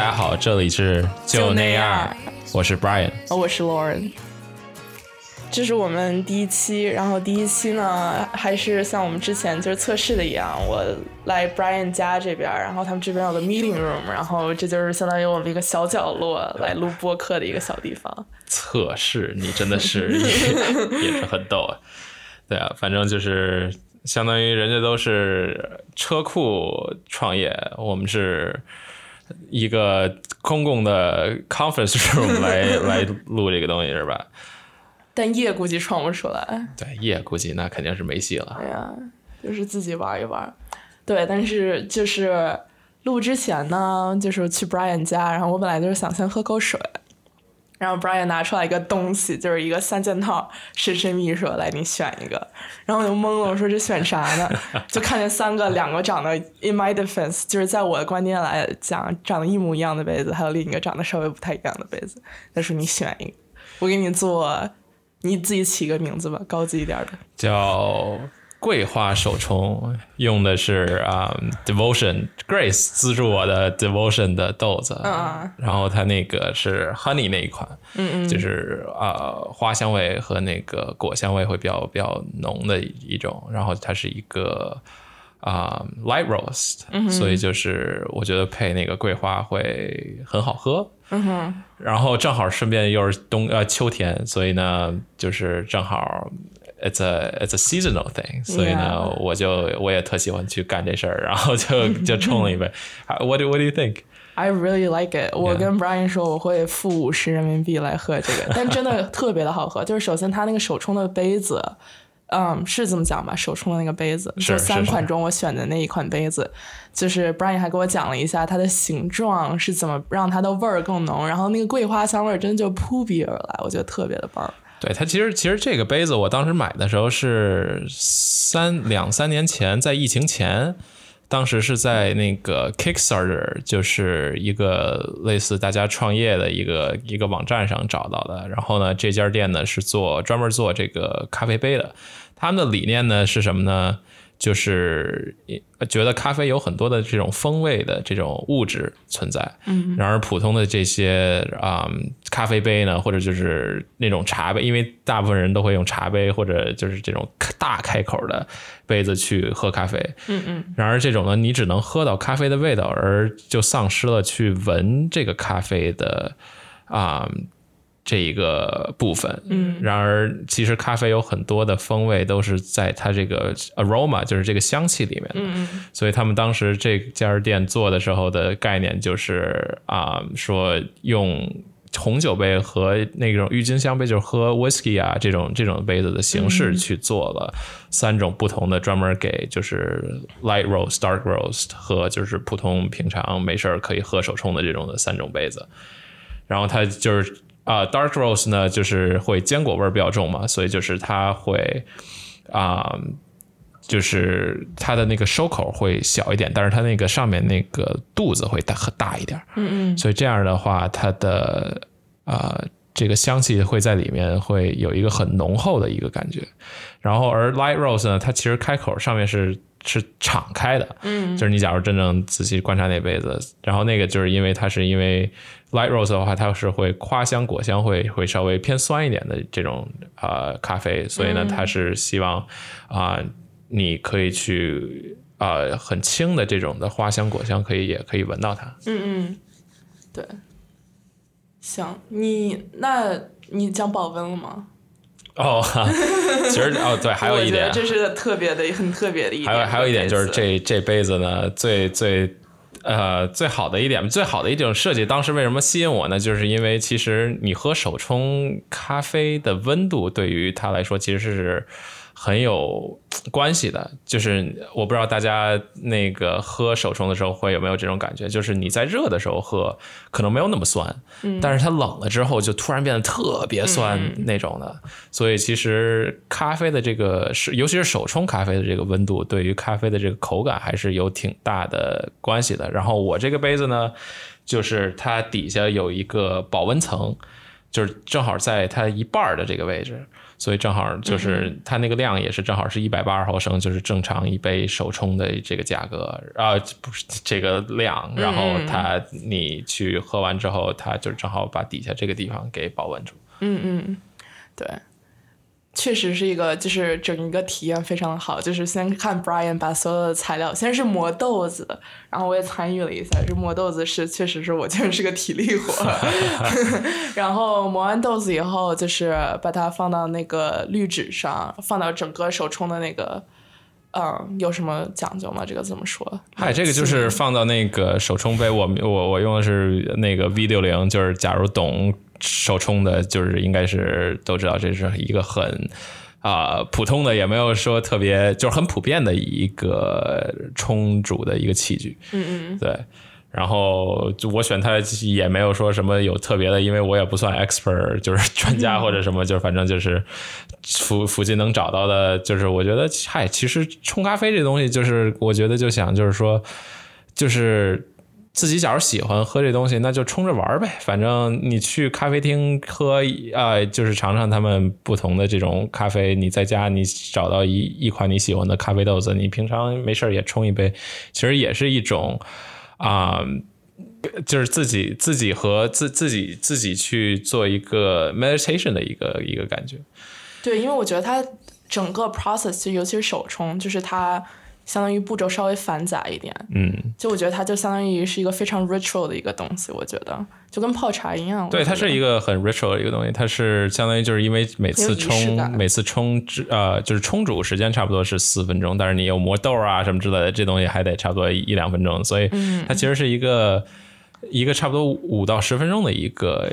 大家好，这里是就那样，我是 Brian，我是 Lauren。这是我们第一期，然后第一期呢，还是像我们之前就是测试的一样，我来 Brian 家这边，然后他们这边有个 meeting room，然后这就是相当于我们一个小角落来录播客的一个小地方。测试，你真的是也是很逗啊！对啊，反正就是相当于人家都是车库创业，我们是一个公共的 conference room 来 来录这个东西是吧？但夜估计创不出来。对，夜估计那肯定是没戏了。哎呀，就是自己玩一玩。对，但是就是录之前呢，就是去 Brian 家，然后我本来就是想先喝口水，然后 Brian 拿出来一个东西，就是一个三件套，神神秘秘说：“来，你选一个。”然后我就懵了，我说：“这选啥呢？”就看见三个，两个长得 in my defense，就是在我的观念来讲，长得一模一样的杯子，还有另一个长得稍微不太一样的杯子。他说：“你选一个，我给你做。”你自己起个名字吧，高级一点的，叫桂花手冲，用的是啊，Devotion Grace 资助我的 Devotion 的豆子，啊，然后它那个是 Honey 那一款，嗯嗯，就是啊花香味和那个果香味会比较比较浓的一种，然后它是一个。啊，light roast，所以就是我觉得配那个桂花会很好喝。嗯哼，然后正好顺便又是冬呃秋天，所以呢就是正好 it's a it's a seasonal thing，所以呢我就我也特喜欢去干这事儿，然后就 就冲了一杯。What do what do you think? I really like it。我跟 Brian 说我会付五十人民币来喝这个，但真的特别的好喝。就是首先它那个手冲的杯子。嗯，是这么讲吧？手冲的那个杯子，就三款中我选的那一款杯子，就是 Brian 还给我讲了一下它的形状是怎么让它的味儿更浓，然后那个桂花香味儿真的就扑鼻而来，我觉得特别的棒。对它其实其实这个杯子我当时买的时候是三两三年前，在疫情前，当时是在那个 Kickstarter，就是一个类似大家创业的一个一个网站上找到的。然后呢，这家店呢是做专门做这个咖啡杯的。他们的理念呢是什么呢？就是觉得咖啡有很多的这种风味的这种物质存在。嗯。然而普通的这些啊咖啡杯呢，或者就是那种茶杯，因为大部分人都会用茶杯或者就是这种大开口的杯子去喝咖啡。嗯嗯。然而这种呢，你只能喝到咖啡的味道，而就丧失了去闻这个咖啡的啊。这一个部分，嗯，然而其实咖啡有很多的风味都是在它这个 aroma，就是这个香气里面的，嗯所以他们当时这家店做的时候的概念就是啊，说用红酒杯和那种郁金香杯，就是喝 whisky 啊这种这种杯子的形式去做了三种不同的，专门给就是 light roast、dark roast 和就是普通平常没事可以喝手冲的这种的三种杯子，然后它就是。啊，dark roast 呢，就是会坚果味儿比较重嘛，所以就是它会啊，就是它的那个收口会小一点，但是它那个上面那个肚子会大大一点。嗯嗯。所以这样的话，它的啊这个香气会在里面会有一个很浓厚的一个感觉。然后而 light roast 呢，它其实开口上面是是敞开的。嗯。就是你假如真正仔细观察那杯子，然后那个就是因为它是因为。Light roast 的话，它是会花香果香会会稍微偏酸一点的这种啊咖啡，所以呢，它是希望啊你可以去啊很轻的这种的花香果香可以也可以闻到它。嗯嗯，对。行，你那你讲保温了吗？哦，其实哦对，还有一点，这是特别的很特别的一点。还有还有一点就是这这杯子呢最最。呃，最好的一点，最好的一种设计，当时为什么吸引我呢？就是因为其实你喝手冲咖啡的温度，对于它来说其实是。很有关系的，就是我不知道大家那个喝手冲的时候会有没有这种感觉，就是你在热的时候喝可能没有那么酸，但是它冷了之后就突然变得特别酸那种的。所以其实咖啡的这个是，尤其是手冲咖啡的这个温度，对于咖啡的这个口感还是有挺大的关系的。然后我这个杯子呢，就是它底下有一个保温层。就是正好在它一半儿的这个位置，所以正好就是它那个量也是正好是一百八十毫升，就是正常一杯手冲的这个价格。啊，不是这个量，然后它你去喝完之后，它就正好把底下这个地方给保温住。嗯嗯，对，确实是一个，就是整一个体验非常好。就是先看 Brian 把所有的材料，先是磨豆子，然后我也参与了一下。这磨豆子是确实是我觉得是个体力活。然后磨完豆子以后，就是把它放到那个滤纸上，放到整个手冲的那个。嗯，有什么讲究吗？这个怎么说？嗨，这个就是放到那个手冲杯，我我我用的是那个 V 六零，就是假如懂手冲的，就是应该是都知道这是一个很啊普通的，也没有说特别，就是很普遍的一个冲煮的一个器具。嗯嗯，对。然后就我选它也没有说什么有特别的，因为我也不算 expert，就是专家或者什么，就是反正就是附附近能找到的，就是我觉得嗨，其实冲咖啡这东西，就是我觉得就想就是说，就是自己假如喜欢喝这东西，那就冲着玩呗。反正你去咖啡厅喝啊，就是尝尝他们不同的这种咖啡。你在家你找到一一款你喜欢的咖啡豆子，你平常没事也冲一杯，其实也是一种。啊，就是自己自己和自自己自己去做一个 meditation 的一个一个感觉。对，因为我觉得它整个 process 尤其是手冲，就是它。相当于步骤稍微繁杂一点，嗯，就我觉得它就相当于是一个非常 ritual 的一个东西，我觉得就跟泡茶一样。对，它是一个很 ritual 的一个东西，它是相当于就是因为每次冲每次冲呃就是冲煮时间差不多是四分钟，但是你有磨豆啊什么之类的，这东西还得差不多一两分钟，所以它其实是一个一个差不多五到十分钟的一个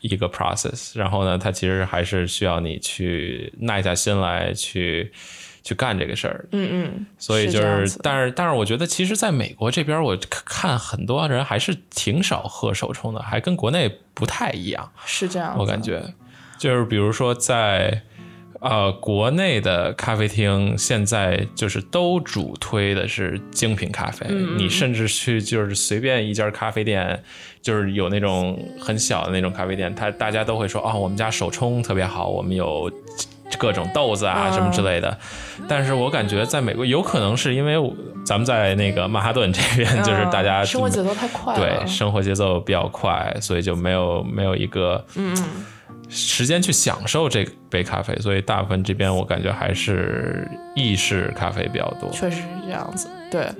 一个 process。然后呢，它其实还是需要你去耐下心来去。去干这个事儿，嗯嗯，所以就是，但是但是，我觉得其实在美国这边，我看很多人还是挺少喝手冲的，还跟国内不太一样。是这样，我感觉就是比如说在呃国内的咖啡厅，现在就是都主推的是精品咖啡，你甚至去就是随便一家咖啡店，就是有那种很小的那种咖啡店，他大家都会说哦，我们家手冲特别好，我们有。各种豆子啊，什么之类的，但是我感觉在美国有可能是因为咱们在那个曼哈顿这边，就是大家生活节奏太快，对，生活节奏比较快，所以就没有没有一个嗯时间去享受这杯咖啡，所以大部分这边我感觉还是意式咖啡比较多。确实是这样子，对，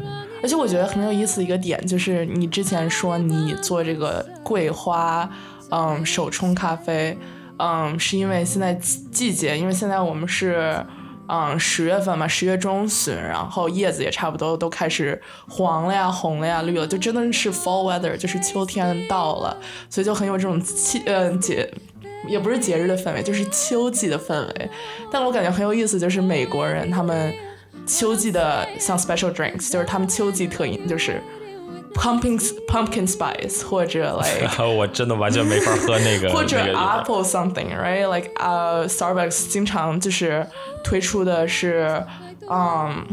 而且我觉得很有意思的一个点就是你之前说你做这个桂花嗯手冲咖啡。嗯，是因为现在季节，因为现在我们是嗯十月份嘛，十月中旬，然后叶子也差不多都开始黄了呀、红了呀、绿了，就真的是 fall weather，就是秋天到了，所以就很有这种气嗯节，也不是节日的氛围，就是秋季的氛围。但我感觉很有意思，就是美国人他们秋季的像 special drinks，就是他们秋季特饮就是。Pumpkin pumpkin spice 或者 like 我真的完全没法喝那个或者 apple something right like 呃 Starbucks 经常就是推出的是嗯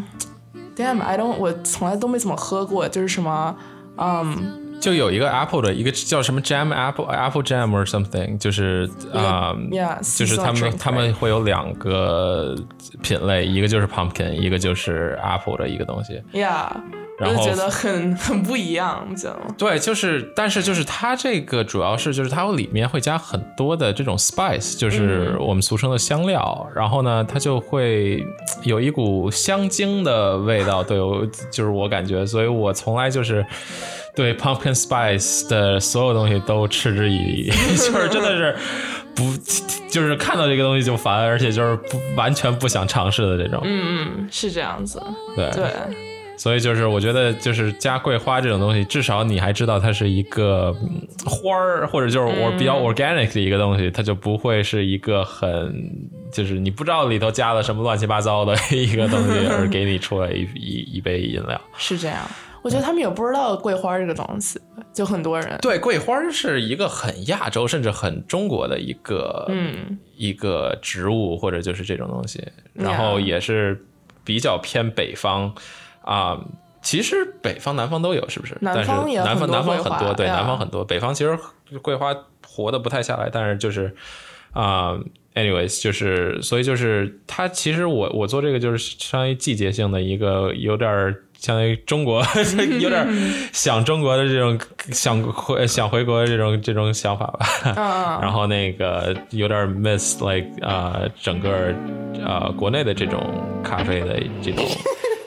damn I don't 我从来都没怎么喝过就是什么嗯就有一个 apple 的一个叫什么 jam apple apple jam or something 就是啊就是他们他们会有两个品类一个就是 pumpkin 一个就是 apple 的一个东西 yeah 我就觉得很 很不一样，你知道吗？对，就是，但是就是它这个主要是就是它里面会加很多的这种 spice，就是我们俗称的香料，然后呢，它就会有一股香精的味道，对，就是我感觉，所以我从来就是对 pumpkin spice 的所有东西都嗤之以鼻，就是真的是不，就是看到这个东西就烦，而且就是不完全不想尝试的这种。嗯嗯，是这样子，对对。所以就是我觉得就是加桂花这种东西，至少你还知道它是一个花儿，或者就是我比较 organic 的一个东西，它就不会是一个很就是你不知道里头加了什么乱七八糟的 一个东西而给你出来一一一杯饮料。是这样，我觉得他们也不知道桂花这个东西，就很多人对桂花是一个很亚洲甚至很中国的一个嗯一个植物或者就是这种东西，然后也是比较偏北方。啊，其实北方、南方都有，是不是？南方也南方南方很多，对，南方很多。北方其实桂花活的不太下来，但是就是啊，anyways，就是所以就是它其实我我做这个就是相当于季节性的一个有点。相当于中国 有点想中国的这种想回想回国的这种这种想法吧，然后那个有点 miss like 啊整个啊国内的这种咖啡的这种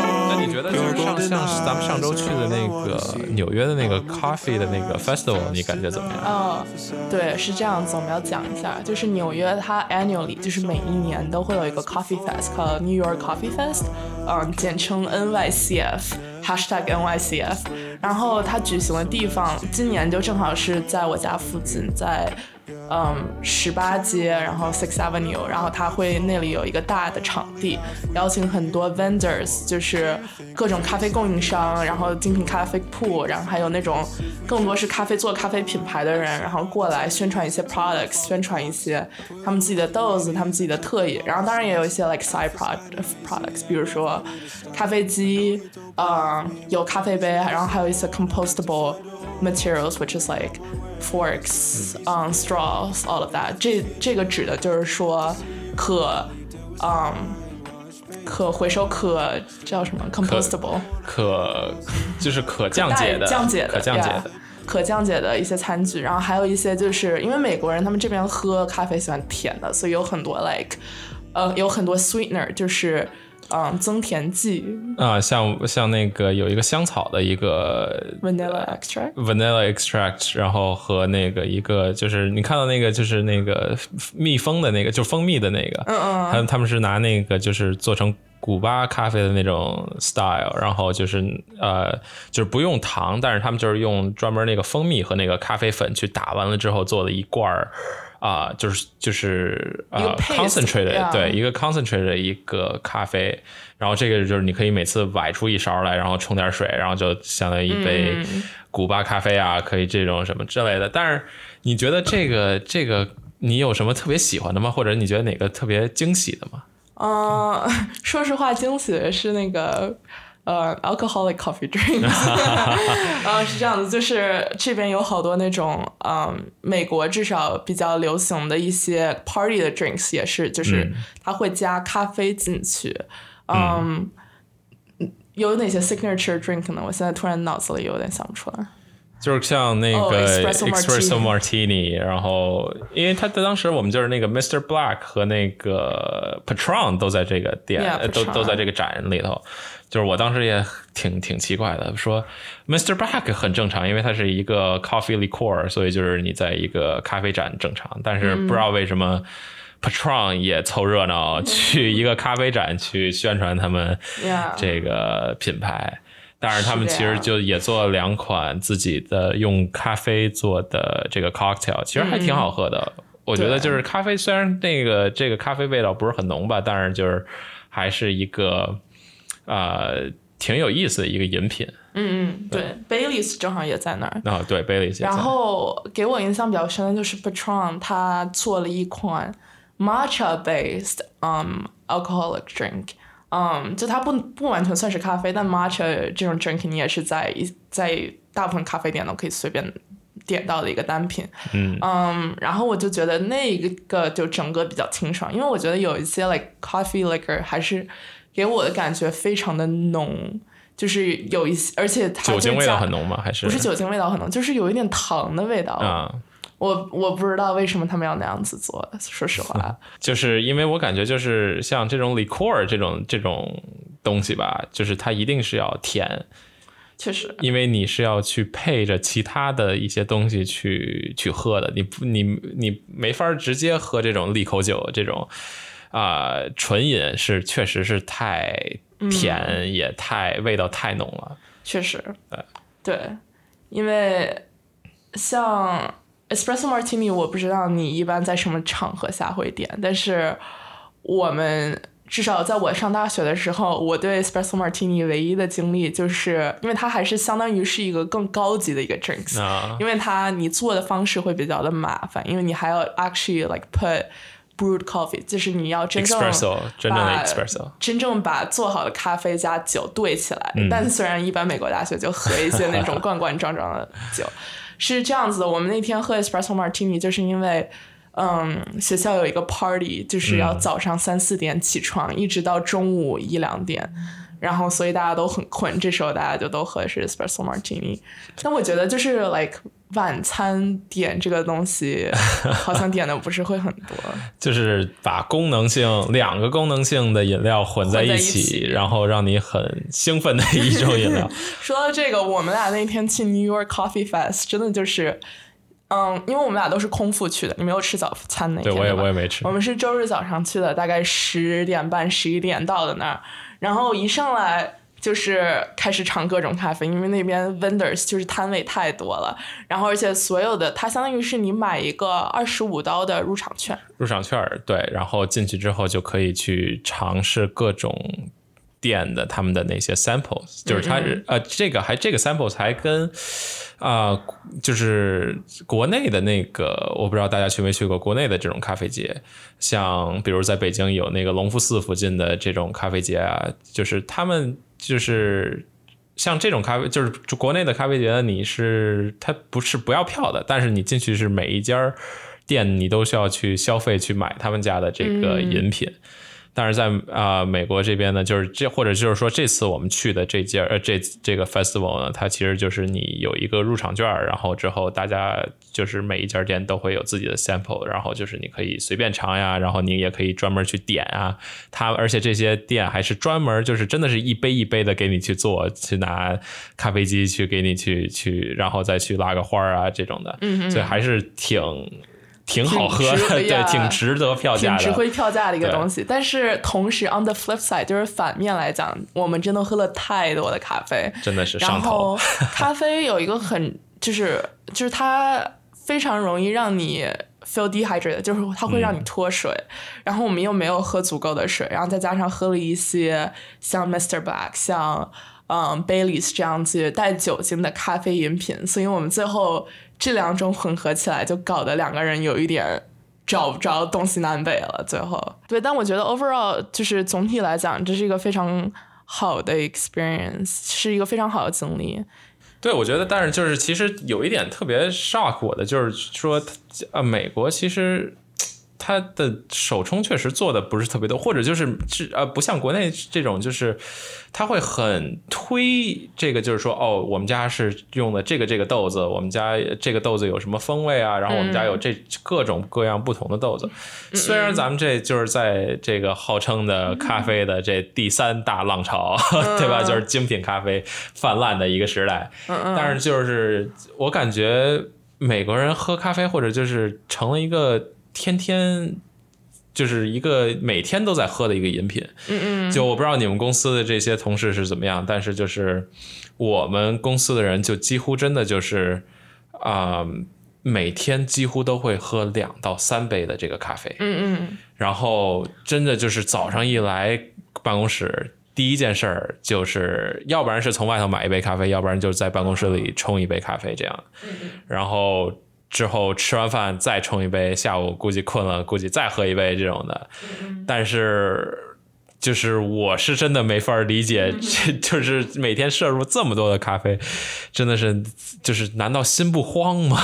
那你觉得就是上像咱们上周去的那个纽约的那个 coffee 的那个 festival，你感觉怎么样？嗯，对，是这样子，我们要讲一下，就是纽约它 annually 就是每一年都会有一个 coffee fest，叫 New York Coffee Fest，嗯，简称 NYCF，hashtag NYCF。然后它举行的地方，今年就正好是在我家附近，在。嗯，十八街，然后 Six Avenue，然后他会那里有一个大的场地，邀请很多 vendors，就是各种咖啡供应商，然后精品咖啡铺，然后还有那种更多是咖啡做咖啡品牌的人，然后过来宣传一些 products，宣传一些他们自己的豆子，他们自己的特异，然后当然也有一些 like side products，比如说咖啡机，嗯，有咖啡杯，然后还有一些 compostable materials，which is like forks, on straws, all of that。这这个指的就是说可，嗯，可回收可叫什么？compostable，可就是可降解的，降解的，可降解的，可降解的一些餐具。然后还有一些就是因为美国人他们这边喝咖啡喜欢甜的，所以有很多 like，呃，有很多 sweetener，就是。嗯，增甜剂啊，像像那个有一个香草的一个 vanilla extract，vanilla extract，然后和那个一个就是你看到那个就是那个蜜蜂的那个就蜂蜜的那个，嗯嗯，他们他们是拿那个就是做成古巴咖啡的那种 style，然后就是呃就是不用糖，但是他们就是用专门那个蜂蜜和那个咖啡粉去打完了之后做的一罐儿。啊，就是就是啊，concentrated 对一个 concentrated 一个咖啡，然后这个就是你可以每次崴出一勺来，然后冲点水，然后就相当于一杯古巴咖啡啊，可以这种什么之类的。但是你觉得这个这个你有什么特别喜欢的吗？或者你觉得哪个特别惊喜的吗？嗯，说实话，惊喜的是那个。呃，alcoholic coffee drink 呃，是这样的，就是这边有好多那种，嗯，美国至少比较流行的一些 party 的 drinks 也是，就是它会加咖啡进去，嗯，有哪些 signature drink 呢？我现在突然脑子里有点想不出来。就是像那个 espresso martini，然后因为他在当时我们就是那个 Mr. Black 和那个 Patron 都在这个店，都都在这个展里头。就是我当时也挺挺奇怪的，说 Mr. Black 很正常，因为它是一个 coffee liqueur，所以就是你在一个咖啡展正常。但是不知道为什么 Patron 也凑热闹去一个咖啡展去宣传他们这个品牌。但是他们其实就也做了两款自己的用咖啡做的这个 cocktail，其实还挺好喝的。我觉得就是咖啡虽然那个这个咖啡味道不是很浓吧，但是就是还是一个。呃，挺有意思的一个饮品。嗯嗯，对，Baileys 正好也在那儿。啊，对，Baileys。然后给我印象比较深的就是 Patron，他做了一款 Matcha based um alcoholic drink。嗯，就它不不完全算是咖啡，但 Matcha 这种 drink 你也是在在大部分咖啡店都可以随便点到的一个单品。嗯嗯，然后我就觉得那一个就整个比较清爽，因为我觉得有一些 like coffee liquor 还是。给我的感觉非常的浓，就是有一些，而且它酒精味道很浓吗？还是不是酒精味道很浓？就是有一点糖的味道啊！我我不知道为什么他们要那样子做，说实话，就是因为我感觉就是像这种 liqueur 这种这种东西吧，就是它一定是要甜，确实，因为你是要去配着其他的一些东西去去喝的，你不你你没法直接喝这种利口酒这种。啊，纯饮是确实是太甜，也太味道太浓了。确实，对对，因为像 espresso martini，我不知道你一般在什么场合下会点，但是我们至少在我上大学的时候，我对 espresso martini 唯一的经历就是，因为它还是相当于是一个更高级的一个 drinks，、啊因为它你做的方式会比较的麻烦，因为你还要 actually like put brewed coffee，就是你要真正 espresso 真正的把 espresso，真正把做好的咖啡加酒兑起来。嗯但虽然一般美国大学就喝一些那种罐罐装装的酒，是这样子的。我们那天喝 espresso martini 就是因为。嗯，学校有一个 party，就是要早上三四点起床，一直到中午一两点，然后所以大家都很困，这时候大家就都喝的是 espresso martini。但我觉得就是 like 晚餐点这个东西，好像点的不是会很多。就是把功能性两个功能性的饮料混在一一起，然后让你很兴奋的一种饮料。说到这个，我们俩那天去 New York Coffee Fest，真的就是，嗯，因为我们俩都是空腹去的，你没有吃早餐那天，对我也我也没吃我们是周日早上去的，大概十点半、十一点到的那儿，然后一上来。就是开始尝各种咖啡，因为那边 vendors 就是摊位太多了，然后而且所有的它相当于是你买一个二十五刀的入场券，入场券对，然后进去之后就可以去尝试各种店的他们的那些 samples，就是它是呃这个还这个 samples 还跟啊、就是国内的那个我不知道大家去没去过国内的这种咖啡节，像比如在北京有那个隆福寺附近的这种咖啡节啊，就是他们就是。像这种咖啡，就是国内的咖啡节，你是它不是不要票的，但是你进去是每一家店你都需要去消费去买他们家的这个饮品。但是在啊、呃美国这边呢，就是这或者就是说这次我们去的这届呃这这个 festival 呢，它其实就是你有一个入场券儿，然后之后大家就是每一家店都会有自己的 sample，然后就是你可以随便尝呀，然后你也可以专门去点啊。它而且这些店还是专门就是真的是一杯一杯的给你去做，去拿咖啡机去给你去去，然后再去拉个花儿啊这种的，嗯所以还是挺。挺好喝的，对，挺值得票价的。挺值回票价的一个东西。但是同时，on the flip side，就是反面来讲，我们真的喝了太多的咖啡，真的是然上头后。咖啡有一个很就是就是它非常容易让你 feel dehydrated，就是它会让你脱水。然后我们又没有喝足够的水，然后再加上喝了一些像 Mr. Black、像嗯 Baileys 这样子带酒精的咖啡饮品，所以我们最后这两种混合起来，就搞得两个人有一点。找不着东西南北了，最后对，但我觉得 overall 就是总体来讲，这是一个非常好的 experience，是一个非常好的经历。对，我觉得，但是就是其实有一点特别 shock 我的，就是说，呃，美国其实它的手冲确实做的不是特别多，或者就是是呃，不像国内这种，就是他会很推这个，就是说，哦，我们家是用的这个这个豆子，我们家这个豆子有什么风味啊，然后我们家有这各种各样不同的豆子。虽然咱们这就是在这个号称的咖啡的这第三大浪潮，对吧？就是精品咖啡泛滥的一个时代。但是就是我感觉美国人喝咖啡，或者就是成了一个天天。就是一个每天都在喝的一个饮品，嗯嗯，就我不知道你们公司的这些同事是怎么样，但是就是我们公司的人就几乎真的就是啊、每天几乎都会喝两到三杯的这个咖啡，嗯嗯，然后真的就是早上一来办公室，第一件事儿就是，要不然是从外头买一杯咖啡，要不然就是在办公室里冲一杯咖啡这样。然后之后吃完饭再冲一杯，下午估计困了，估计再喝一杯这种的。但是。就是我是真的没法理解，这就是每天摄入这么多的咖啡，真的是就是难道心不慌吗？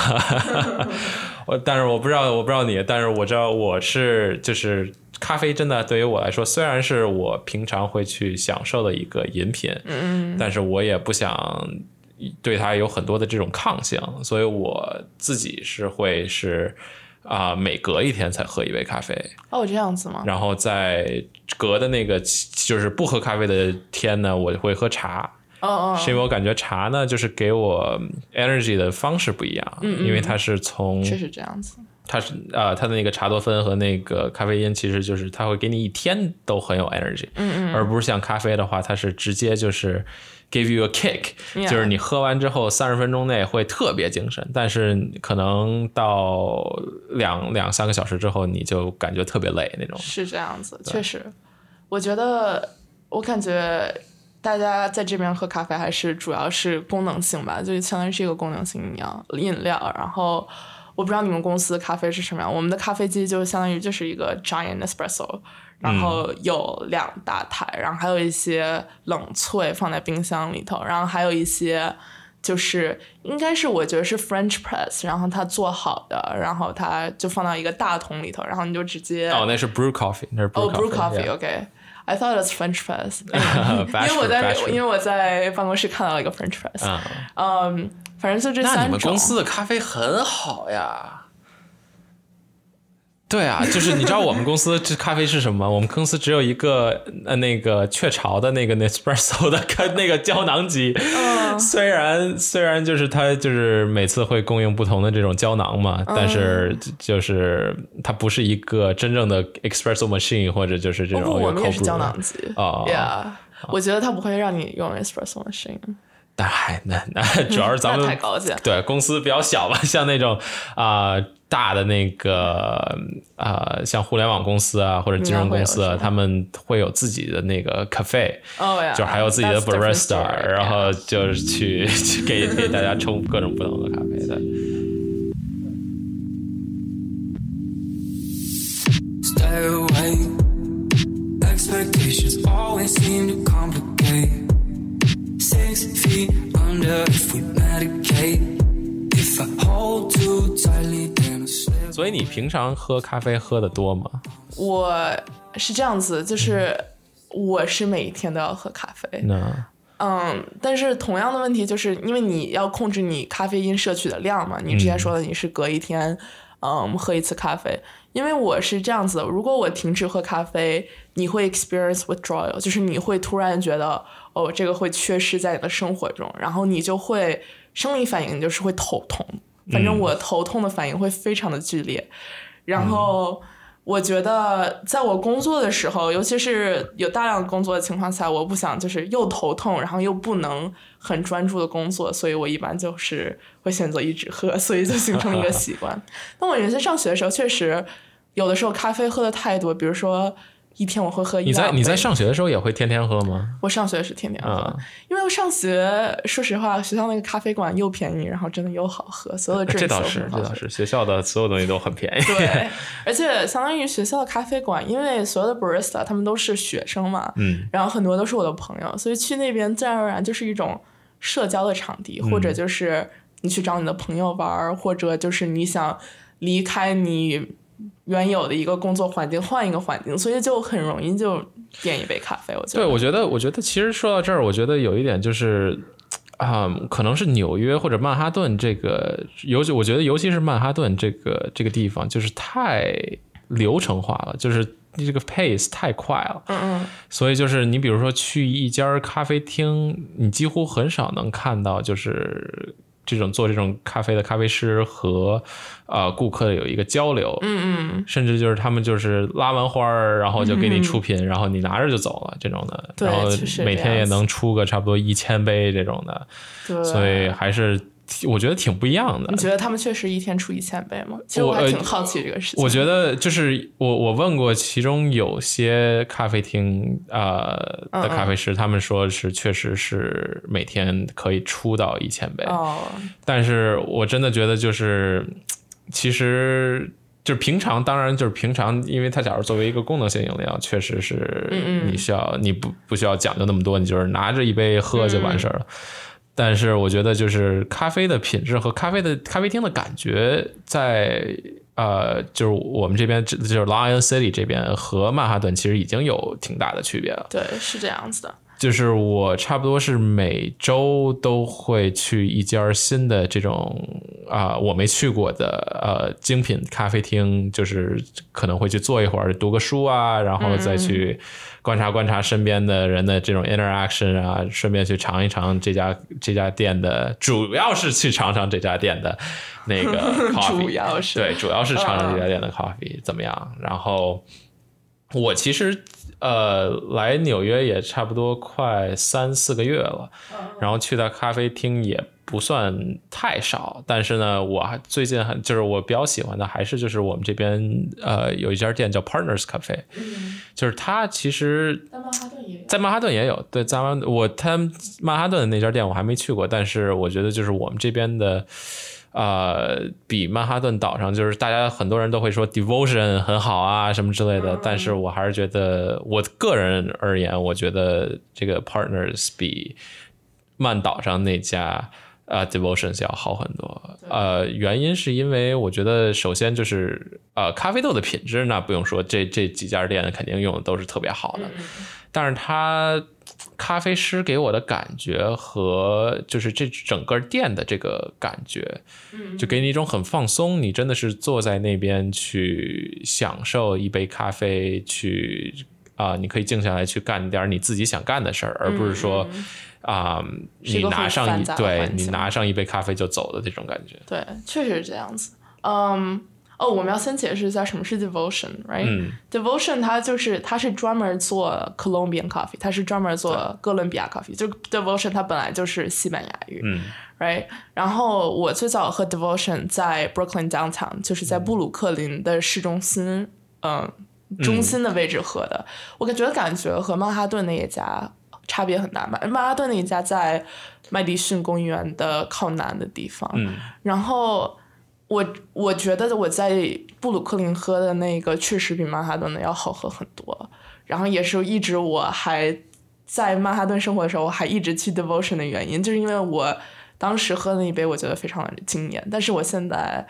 我但是我不知道我不知道你，但是我知道我是就是咖啡真的对于我来说，虽然是我平常会去享受的一个饮品，嗯，但是我也不想对它有很多的这种抗性，所以我自己是会是啊、每隔一天才喝一杯咖啡，哦，这样子吗？然后在隔的那个就是不喝咖啡的天呢，我会喝茶。哦哦，是因为我感觉茶呢，就是给我 energy 的方式不一样，嗯因为它是从确实这样子。它是呃，它的那个茶多酚和那个咖啡因，其实就是它会给你一天都很有 energy，嗯嗯，而不是像咖啡的话，它是直接就是 give you a kick，Yeah 就是你喝完之后三十分钟内会特别精神，但是可能到两两三个小时之后，你就感觉特别累那种。是这样子，确实，我觉得我感觉大家在这边喝咖啡还是主要是功能性吧，就相当于是一个功能性饮料饮料。然后我不知道你们公司的咖啡是什么样，我们的咖啡机就相当于就是一个 giant espresso。然后有两大台，然后还有一些冷萃放在冰箱里头，然后还有一些就是应该是我觉得是 French press，然后它做好的，然后它就放到一个大桶里头，然后你就直接哦，那是 brew coffee，那是 brew 哦、b r e w coffee，coffee，yeah OK。I thought it's French press，因为我在因为我在办公室看到了一个 French press，啊，嗯，反正就这三种。那你们公司的咖啡很好呀。对啊，就是你知道我们公司这咖啡是什么吗？我们公司只有一个呃那个雀巢的那个 Nespresso 的跟 那个胶囊机，嗯虽然虽然就是它就是每次会供应不同的这种胶囊嘛，但是就是它不是一个真正的 espresso machine 或者就是这种有我们也是胶囊机。啊 Yeah，我觉得它不会让你用 espresso machine，但还那那主要是咱 那们太高级。对公司比较小吧，像那种啊、大的那个啊、像互联网公司啊或者金融公司啊，他们会有自己的那个 cafe，就还有自己的 that's a different barista，story，然后就是去去给给大家冲各种不同的咖啡的。Stay away. Expectations always seem to complicate. Six feet under if we medicate. If I hold too tightly. 所以你平常喝咖啡喝的多吗？我是这样子，就是我是每一天都要喝咖啡，那嗯，但是同样的问题就是因为你要控制你咖啡因摄取的量嘛，你之前说的你是隔一天，嗯，喝一次咖啡。因为我是这样子，如果我停止喝咖啡，你会 experience withdrawal，就是你会突然觉得哦，这个会缺失在你的生活中，然后你就会生理反应就是会头痛，反正我头痛的反应会非常的剧烈，然后。我觉得在我工作的时候，尤其是有大量工作的情况下，我不想就是又头痛，然后又不能很专注的工作，所以我一般就是会选择一直喝，所以就形成一个习惯。但我原先上学的时候，确实有的时候咖啡喝的太多，比如说一天我会喝一你在你在上学的时候也会天天喝吗？我上学是天天喝，啊。因为我上学，说实话，学校那个咖啡馆又便宜，然后真的又好喝，所有的 drinks 这倒都是这倒是学校的所有东西都很便宜。对，而且相当于学校的咖啡馆，因为所有的 barista 他们都是学生嘛，嗯，然后很多都是我的朋友，所以去那边自然而然就是一种社交的场地，或嗯。者就是你去找你的朋友玩儿，或者就是你想离开你原有的一个工作环境，换一个环境，所以就很容易就点一杯咖啡。我觉得对，得，我觉得，我觉得其实说到这儿，我觉得有一点就是，啊、可能是纽约或者曼哈顿这个，尤其我觉得尤其是曼哈顿这个这个地方，就是太流程化了，就是这个 pace 太快了。嗯嗯，所以就是你比如说去一家咖啡厅，你几乎很少能看到就是这种做这种咖啡的咖啡师和呃顾客有一个交流，嗯嗯，甚至就是他们就是拉完花儿，然后就给你出品，然后你拿着就走了这种的，然后每天也能出个差不多一千杯这种的，对。所以还是挺我觉得挺不一样的你。觉得他们确实一天出一千杯吗？其实我还挺好奇这个事情。我觉得就是我我问过，其中有些咖啡厅呃嗯的咖啡师，他们说是确实是每天可以出到一千杯，哦，但是我真的觉得就是其实。就是平常，当然就是平常，因为它假如作为一个功能性饮料，确实是嗯你需要你不不需要讲究那么多，你就是拿着一杯喝就完事儿了。但是我觉得就是咖啡的品质和咖啡的咖啡厅的感觉在，呃，就是我们这边就是 Lion City 这边和曼哈顿其实已经有挺大的区别了。对，是这样子的。就是我差不多是每周都会去一家新的这种啊、我没去过的呃精品咖啡厅，就是可能会去坐一会儿，读个书啊，然后再去观察观察身边的人的这种 interaction 啊，顺便去尝一尝这家这家店的，主要是去尝尝这家店的那个 coffee，主要是。对，主要是尝尝这家店的 coffee 怎么样，然后。我其实呃来纽约也差不多快三四个月了，然后去的咖啡厅也不算太少，但是呢，我还最近很就是我比较喜欢的还是就是我们这边呃有一家店叫 Partners Cafe，、就是它其实在曼哈顿也有。在曼哈顿也有，对，在曼我他们曼哈顿的那家店我还没去过，但是我觉得就是我们这边的，呃，比曼哈顿岛上就是大家很多人都会说 devotion 很好啊什么之类的，但是我还是觉得我个人而言，我觉得这个 Partners 比曼岛上那家。呃、d e v o t i o n 要好很多。呃，原因是因为我觉得，首先就是呃，咖啡豆的品质，那不用说，这这几家店肯定用的都是特别好的。但是它咖啡师给我的感觉和就是这整个店的这个感觉，就给你一种很放松，你真的是坐在那边去享受一杯咖啡，去啊、你可以静下来去干点你自己想干的事儿，而不是说啊、你拿上一对你拿上一杯咖啡就走的这种感觉。对，确实是这样子。嗯，哦，我们要先解释一下什么是 devotion，right？、嗯 devotion 它就是它是专门做 Colombian coffee，它是专门做哥伦比亚 coffee。就 devotion 它本来就是西班牙语、嗯 r i g h t 然后我最早喝 devotion 在 Brooklyn downtown，就是在布鲁克林的市中心，嗯，中心的位置喝的。我感觉感觉和曼哈顿那一家差别很大吧。曼哈顿那一家在麦迪逊公园的靠南的地方，嗯然后我我觉得我在布鲁克林喝的那个确实比曼哈顿的要好喝很多，然后也是一直我还在曼哈顿生活的时候，我还一直去 Devotion 的原因，就是因为我当时喝的那一杯我觉得非常的惊艳，但是我现在。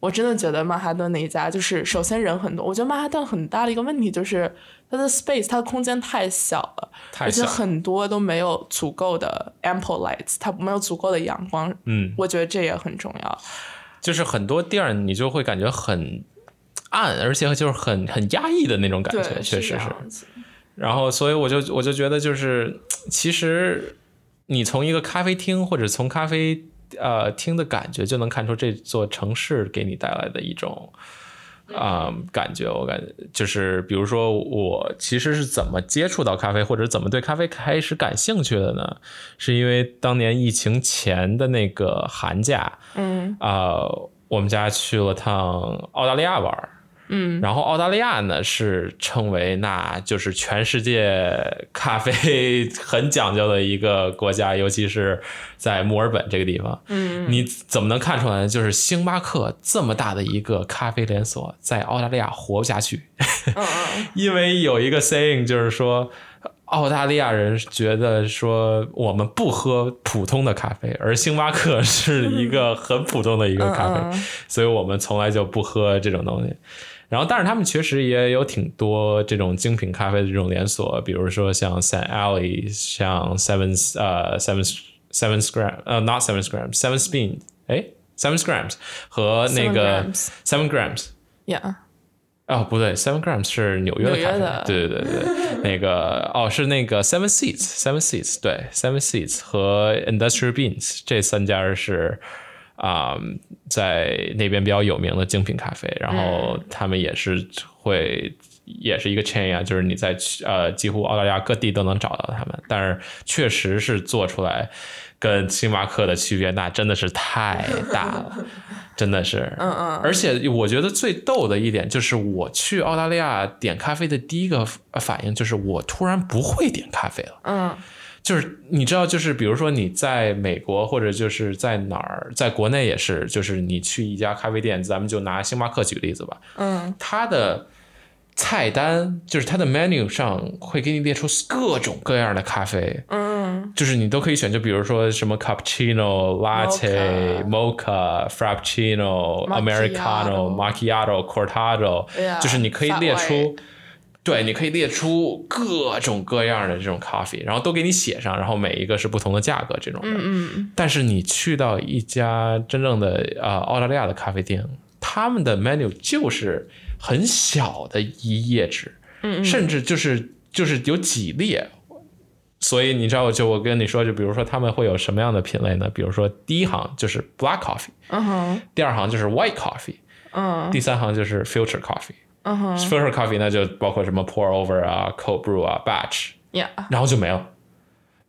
我真的觉得曼哈顿那一家就是，首先人很多。我觉得曼哈顿很大的一个问题就是它的 space，它的空间太小了，而且很多都没有足够的 ample lights，它没有足够的阳光。嗯，我觉得这也很重要。就是很多店儿你就会感觉很暗，而且就是很很压抑的那种感觉，确实是。然后，所以我就我就觉得，就是其实你从一个咖啡厅或者从咖啡呃厅的感觉，就能看出这座城市给你带来的一种啊、感觉。我感觉就是，比如说我其实是怎么接触到咖啡，或者怎么对咖啡开始感兴趣的呢？是因为当年疫情前的那个寒假，嗯啊、我们家去了趟澳大利亚玩儿。嗯然后澳大利亚呢是称为那就是全世界咖啡 很讲究的一个国家，尤其是在墨尔本这个地方。嗯，你怎么能看出来呢？就是星巴克这么大的一个咖啡连锁，在澳大利亚活不下去，因为有一个 saying 就是说。澳大利亚人觉得说我们不喝普通的咖啡，而星巴克是一个很普通的一个咖啡，所以我们从来就不喝这种东西。然后，但是他们确实也有挺多这种精品咖啡的这种连锁，比如说像 San Alley，像 Seven 呃 Seven Seven Gram 呃 Not Seven Grams Seven Spin 哎 Seven Grams 和那 Seven 个 Grams Seven Grams，Yeah，哦，不对，Seven Grams 是纽约的咖啡，对对对对，那个哦是那个 Seven Seats，Seven Seats 对，Seven Seats 和 Industrial Beans 这三家是啊、在那边比较有名的精品咖啡，然后他们也是会。也是一个 chain 啊，就是你在呃几乎澳大利亚各地都能找到他们，但是确实是做出来跟星巴克的区别，那真的是太大了，真的是，嗯嗯，而且我觉得最逗的一点就是，我去澳大利亚点咖啡的第一个反应就是，我突然不会点咖啡了。嗯就是你知道，就是比如说你在美国或者就是在哪儿，在国内也是，就是你去一家咖啡店，咱们就拿星巴克举例子吧，嗯它的菜单就是它的 menu 上会给你列出各种各样的咖啡，嗯就是你都可以选，就比如说什么 cappuccino、latte、mocha、frappuccino、americano、macchiato、cortado，就是你可以列法出。对，你可以列出各种各样的这种 coffee，然后都给你写上，然后每一个是不同的价格这种的。嗯但是你去到一家真正的呃澳大利亚的咖啡店，他们的 menu 就是很小的一页纸，嗯甚至就是就是有几列。所以你知道，就我跟你说，就比如说他们会有什么样的品类呢？比如说第一行就是 black coffee，嗯哼，第二行就是 white coffee，嗯第三行就是 future coffee。嗯哼 filter coffee 那就包括什么 pour over 啊、cold brew 啊、batch，，Yeah，然后就没了。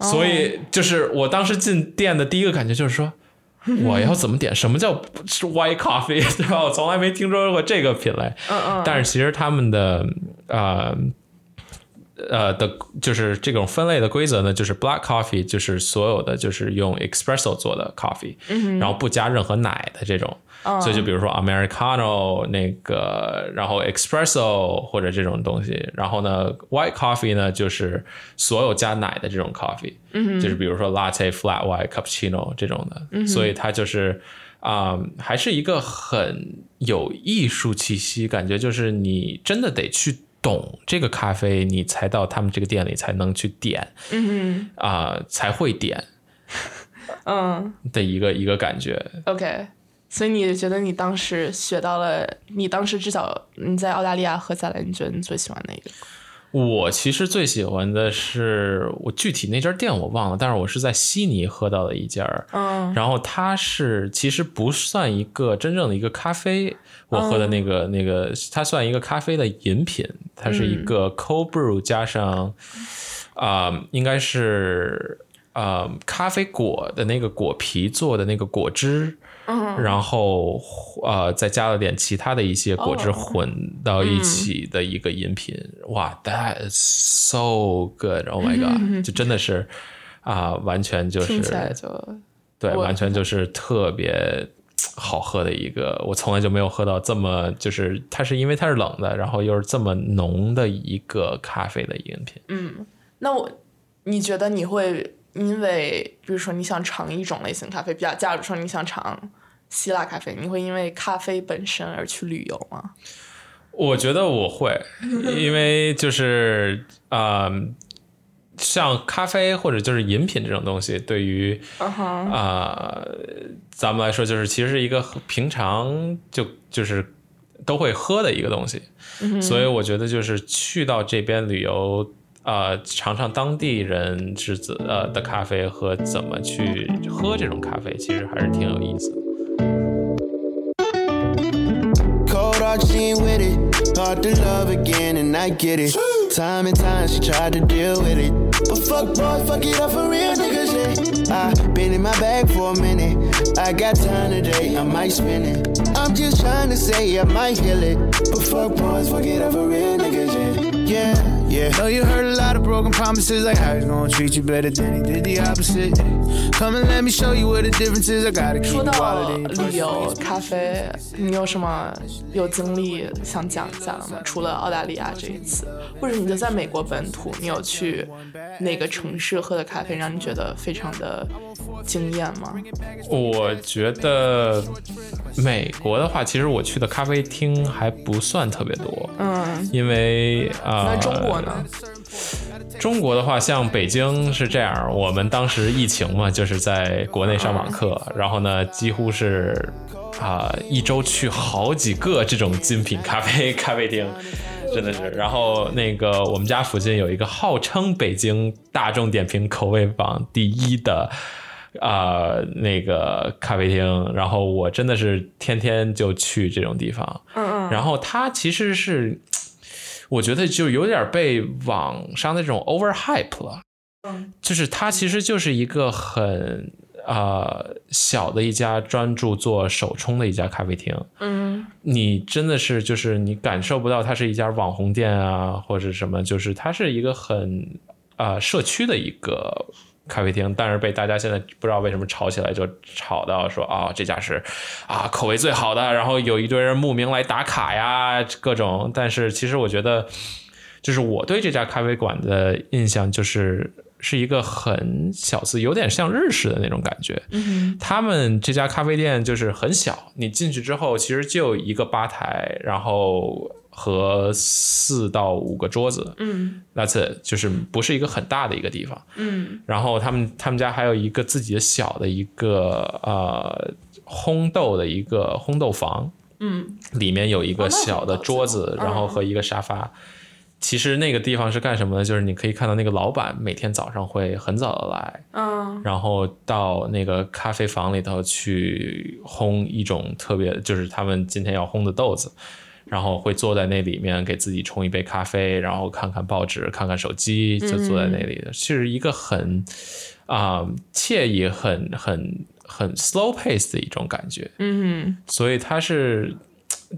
所以就是我当时进店的第一个感觉就是说，我要怎么点？什么叫是 white coffee？对吧？我从来没听说过这个品类。嗯嗯，但是其实他们的呃呃的，就是这种分类的规则呢，就是 black coffee 就是所有的就是用 espresso 做的 coffee，、然后不加任何奶的这种。所以就比如说 americano 那个，然后 espresso 或者这种东西，然后呢 white coffee 呢就是所有加奶的这种 coffee，就是比如说 latte、flat white、cappuccino 这种的，所以它就是啊、还是一个很有艺术气息，感觉就是你真的得去懂这个咖啡，你才到他们这个店里才能去点，嗯啊、才会点嗯的一个一个感觉。，OK。所以你觉得你当时学到了，你当时至少你在澳大利亚喝下来，你觉得你最喜欢哪一个？我其实最喜欢的是我具体那家店我忘了，但是我是在悉尼喝到的一家，嗯然后它是其实不算一个真正的一个咖啡，我喝的那个、那个它算一个咖啡的饮品，它是一个 cold brew 加上啊、应该是啊、咖啡果的那个果皮做的那个果汁。然后呃，再加了点其他的一些果汁哦混到一起的一个饮品，哇，That is so good! Oh my god！就真的是啊、完全就是对，完全就是特别好喝的一个，我从来就没有喝到这么就是它是因为它是冷的，然后又是这么浓的一个咖啡的饮品。嗯那我，你觉得你会因为，比如说你想尝一种类型咖啡，比较，假如说你想尝希腊咖啡，你会因为咖啡本身而去旅游吗？我觉得我会，因为就是啊、呃像咖啡或者就是饮品这种东西，对于啊、咱们来说，就是其实是一个平常就就是都会喝的一个东西，所以我觉得就是去到这边旅游。呃，尝尝当地人是怎呃的咖啡和怎么去喝这种咖啡，其实还是挺有意思的。Cold she ain't with it. Hard to love again, and I get it. Time and time, she tried to deal with it. But fuck boys, fuck it up for real niggas, yeah. I been in my bag for a minute. I got time today, I might spend it. I'm just trying to say I might heal it. But fuck boys, fuck it up for real niggas, eh. yeah. Yeah, yeah. Know you heard a lot of broken promises, like how he's gonna treat you better than he did the opposite. Come and let me show you what the difference is. I gotta keep 说 Mm, you 到旅.游、咖啡，你有什么有经历想讲一下的吗？除了澳大利亚这一次，或者你就在美国本土，你有去哪个城市喝的咖啡让你觉得非常的惊艳吗？我觉得美国的话，其实我去的咖啡厅还不算特别多，嗯，因为啊，那呃、中国呢？中国的话，像北京是这样，我们当时疫情嘛，就是在国内上网课，然后呢，几乎是啊、一周去好几个这种精品咖啡 咖啡厅，真的是。然后那个我们家附近有一个号称北京大众点评口味榜第一的。啊、那个咖啡厅，然后我真的是天天就去这种地方，嗯嗯，然后它其实是，我觉得就有点被网上的这种 over hype 了，嗯，就是它其实就是一个很呃小的一家专注做手冲的一家咖啡厅，嗯你真的是就是你感受不到它是一家网红店啊或者什么，就是它是一个很呃社区的一个。咖啡厅，但是被大家现在不知道为什么吵起来，就吵到说啊、这家是啊口味最好的，然后有一堆人慕名来打卡呀，各种。但是其实我觉得，就是我对这家咖啡馆的印象就是是一个很小资，有点像日式的那种感觉。嗯他们这家咖啡店就是很小，你进去之后其实就一个吧台，然后和四到五个桌子，嗯，That's it，就是不是一个很大的一个地方。嗯。然后他们他们家还有一个自己的小的一个呃烘豆的一个烘豆房，嗯。里面有一个小的桌子，嗯。然后和一个沙发。其实那个地方是干什么呢？就是你可以看到那个老板每天早上会很早的来，嗯。然后到那个咖啡房里头去烘一种特别，就是他们今天要烘的豆子，然后会坐在那里面给自己冲一杯咖啡，然后看看报纸，看看手机，就坐在那里。的，是一个很啊、惬意、很很很 slow pace 的一种感觉。嗯所以它是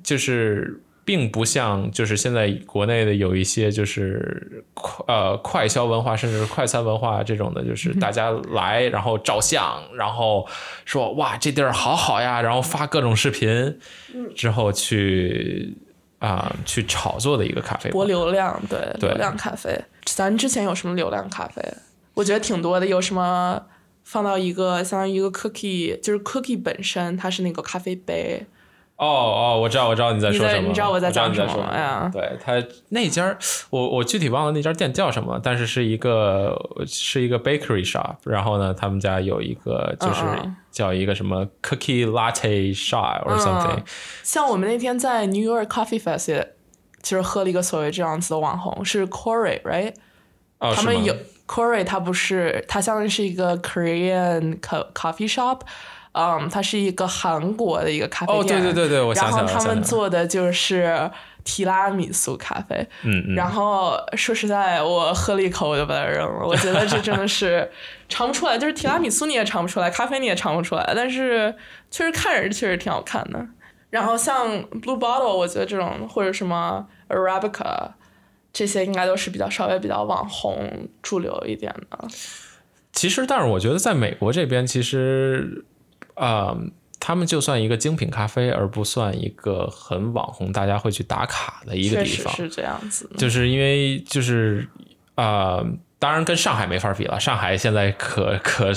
就是并不像就是现在国内的有一些就是快呃快消文化，甚至是快餐文化这种的，就是大家来然后照相，然后说哇这地儿好好呀，然后发各种视频，之后去啊、去炒作的一个咖啡博。流量，对对流量咖啡。咱之前有什么流量咖啡？我觉得挺多的，有什么放到一个相当于一个 cookie，就是 cookie 本身它是那个咖啡杯，哦哦，我知道我知道你在说什么，在你知道我在讲什么呀对他那家儿我我具体忘了那家店叫什么，但是是一个是一个 bakery shop，然后呢，他们家有一个就是叫一个什么 cookie latte shop or something，、嗯像我们那天在 New York Coffee Fest 也其实喝了一个所谓这样子的网红，是 Corey，right？哦，他们有 Corey，他不是，他相当于是一个 Korean co coffee shop，嗯，它是一个韩国的一个咖啡哦，店。对对对对，我想然起来了，后他们做的就是提拉米苏咖啡，嗯嗯，然后说实在，我喝了一口我就把它扔了。我觉得这真的是 尝不出来，就是提拉米苏你也尝不出来，咖啡你也尝不出来，但是确实看着确实挺好看的。然后像 Blue Bottle，我觉得这种或者什么 Arabica 这些应该都是比较稍微比较网红主流一点的。其实，但是我觉得在美国这边，其实，啊、他们就算一个精品咖啡，而不算一个很网红，大家会去打卡的一个地方。是这样子。就是因为就是啊、呃当然跟上海没法比了，上海现在可 可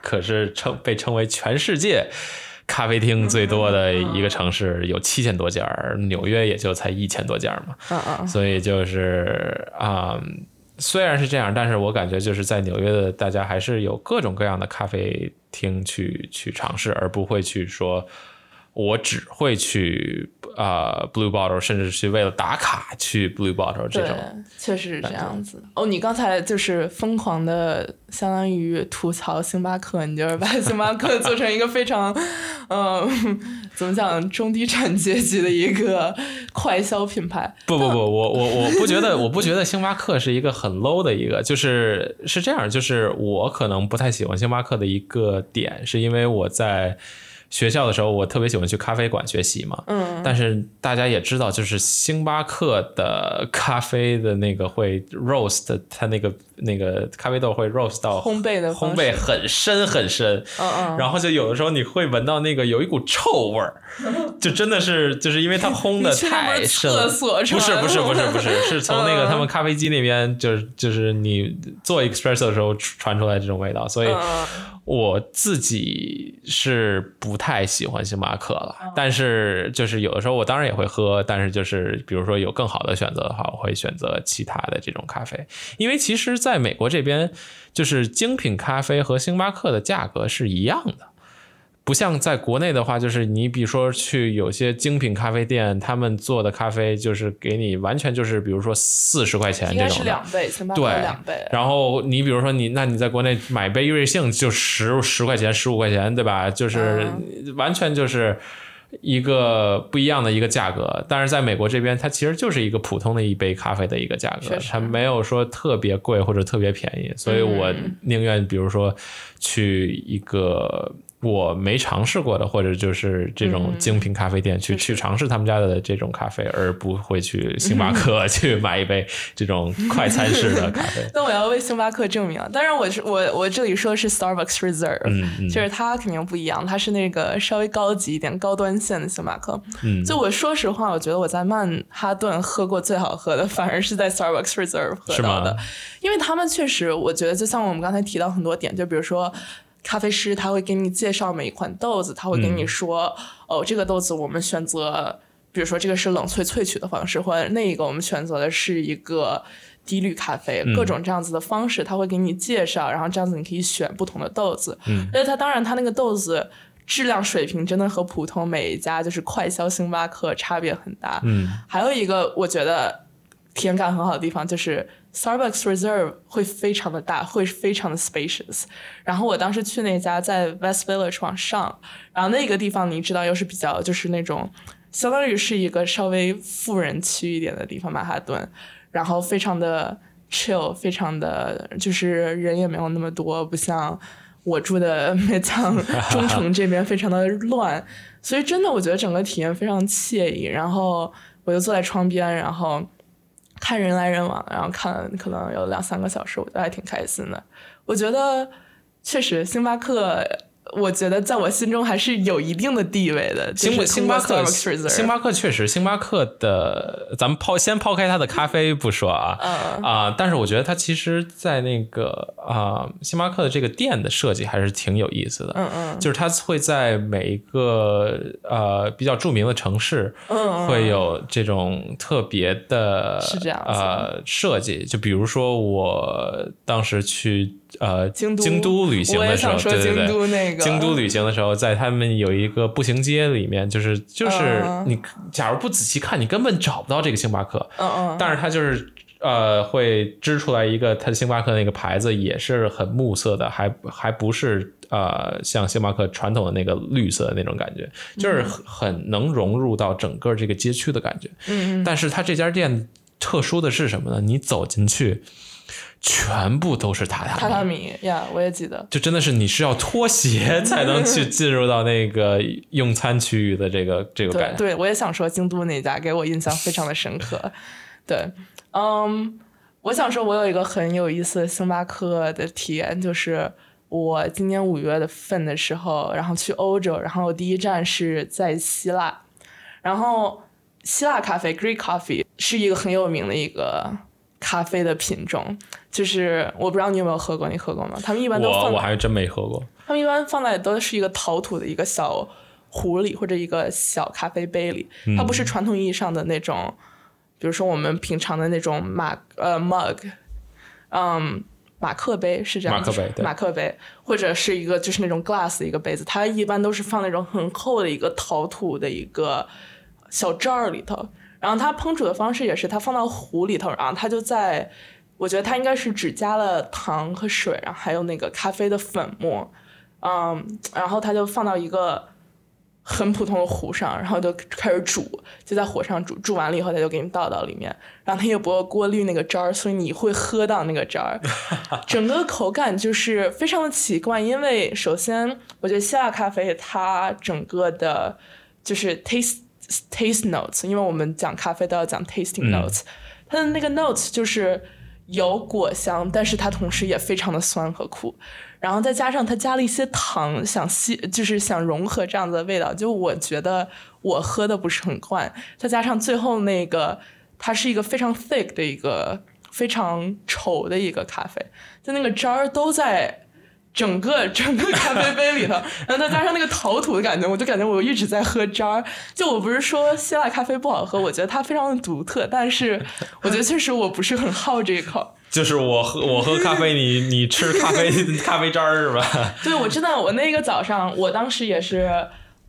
可是称被称为全世界咖啡厅最多的一个城市，有七千多家，纽约也就才一千多家嘛，嗯嗯，所以就是啊。虽然是这样，但是我感觉就是在纽约的大家还是有各种各样的咖啡厅去去尝试，而不会去说我只会去啊、Blue Bottle，甚至去为了打卡去 Blue Bottle 这种。，确实是这样子。哦，你刚才就是疯狂的，相当于吐槽星巴克，你就是把星巴克做成一个非常，嗯、怎么讲，中低产阶级的一个快消品牌。不不不，我我我不觉得，我不觉得星巴克是一个很 low 的一个，就是是这样，就是我可能不太喜欢星巴克的一个点，是因为我在学校的时候，我特别喜欢去咖啡馆学习嘛，嗯，但是大家也知道，就是星巴克的咖啡的那个会 roast，它那个那个咖啡豆会 roast 到烘焙的烘焙很深很深，嗯嗯，然后就有的时候你会闻到那个有一股臭味儿，就真的是就是因为它烘的太深了。厕所不是不是不是不是，是，从那个嗯他们咖啡机那边，就是就是你做 espresso 的时候传出来这种味道，所以嗯我自己是不太喜欢星巴克了。但是就是有的时候我当然也会喝，但是就是比如说有更好的选择的话，我会选择其他的这种咖啡，因为其实在美国这边，就是精品咖啡和星巴克的价格是一样的。不像在国内的话，就是你比如说去有些精品咖啡店，他们做的咖啡就是给你完全就是，比如说四十块钱这种的，两倍，对两倍。然后你比如说你，那你在国内买杯瑞幸就十十块钱、十五块钱，对吧？就是完全就是一个不一样的一个价格。但是在美国这边，它其实就是一个普通的一杯咖啡的一个价格它没有说特别贵或者特别便宜。所以我宁愿比如说去一个。我没尝试过的，或者就是这种精品咖啡店去、去尝试他们家的这种咖啡，而不会去星巴克 去买一杯这种快餐式的咖啡。那我要为星巴克证明啊！当然我是我我这里说的是 Starbucks Reserve，、嗯嗯就是它肯定不一样，它是那个稍微高级一点、高端线的星巴克。嗯就我说实话，我觉得我在曼哈顿喝过最好喝的，反而是在 Starbucks Reserve 喝到的，因为他们确实，我觉得就像我们刚才提到很多点，就比如说。咖啡师他会给你介绍每一款豆子，他会跟嗯。你说，哦，这个豆子我们选择比如说这个是冷萃萃取的方式，或者那一个我们选择的是一个低滤咖啡，各种这样子的方式，他会给你介绍，然后这样子你可以选不同的豆子。嗯，因为它当然它那个豆子质量水平真的和普通每一家就是快消星巴克差别很大。嗯，还有一个我觉得体验感很好的地方就是 Starbucks Reserve 会非常的大，会非常的 spacious。然后我当时去那家在 West Village 往上，然后那个地方你知道又是比较就是那种相当于是一个稍微富人区一点的地方，曼哈顿，然后非常的 chill，非常的就是人也没有那么多，不像我住的 像中城这边非常的乱，所以真的我觉得整个体验非常惬意。然后我就坐在窗边，然后看人来人往，然后看可能有两三个小时，我觉得还挺开心的。我觉得确实星巴克。我觉得在我心中还是有一定的地位的。星就是星巴克，星巴克确实，星巴克的，咱们抛先抛开它的咖啡不说啊，嗯。啊、但是我觉得它其实，在那个啊、星巴克的这个店的设计还是挺有意思的，嗯嗯。就是它会在每一个呃比较著名的城市，嗯会有这种特别的是这样子呃设计，就比如说我当时去呃京都京都旅行的时候，对对对，京都那个京都旅行的时候，在他们有一个步行街里面，就是就是嗯你假如不仔细看，你根本找不到这个星巴克，嗯嗯，但是它就是。呃，会支出来一个它星巴克那个牌子，也是很木色的，还还不是呃像星巴克传统的那个绿色的那种感觉，就是很很能融入到整个这个街区的感觉。嗯嗯，但是它这家店特殊的是什么呢？你走进去，全部都是榻榻米，榻榻米呀，我也记得。就真的是你是要脱鞋才能去进入到那个用餐区域的这个这个感觉。对对，我也想说京都那家给我印象非常的深刻。对，嗯，我想说，我有一个很有意思的星巴克的体验，就是我今年五月的份的时候，然后去欧洲，然后第一站是在希腊，然后希腊咖啡 （Greek coffee） 是一个很有名的一个咖啡的品种，就是我不知道你有没有喝过，你喝过吗？他们一般都放我我还真没喝过。他们一般放在都是一个陶土的一个小壶里或者一个小咖啡杯里，它不是传统意义上的那种，比如说我们平常的那种马呃 mug，嗯。马克杯是这样子，马克杯对马克杯，或者是一个就是那种 glass 的一个杯子，它一般都是放那种很厚的一个陶土的一个小罩儿里头。然后它烹煮的方式也是，它放到壶里头，然后它就在，我觉得它应该是只加了糖和水，然后还有那个咖啡的粉末，嗯，然后它就放到一个很普通的壶上，然后就开始煮，就在火上煮，煮完了以后，它就给你倒到里面，然后它也不会过滤那个汁儿，所以你会喝到那个汁儿，整个口感就是非常的奇怪，因为首先我觉得希腊咖啡它整个的就是 taste taste notes，因为我们讲咖啡都要讲 tasting 嗯。notes，、它的那个 notes 就是有果香，但是它同时也非常的酸和苦，然后再加上它加了一些糖，想吸就是想融合这样子的味道，就我觉得我喝的不是很惯，再加上最后那个它是一个非常 thick 的一个非常稠的一个咖啡，就那个汁儿都在。整个整个咖啡杯里头，然后再加上那个陶土的感觉，我就感觉我一直在喝渣儿。就我不是说希腊咖啡不好喝，我觉得它非常的独特，但是我觉得确实我不是很好这一口。就是我喝我喝咖啡，你你吃咖啡 咖啡渣儿是吧？对，我知道，我那个早上，我当时也是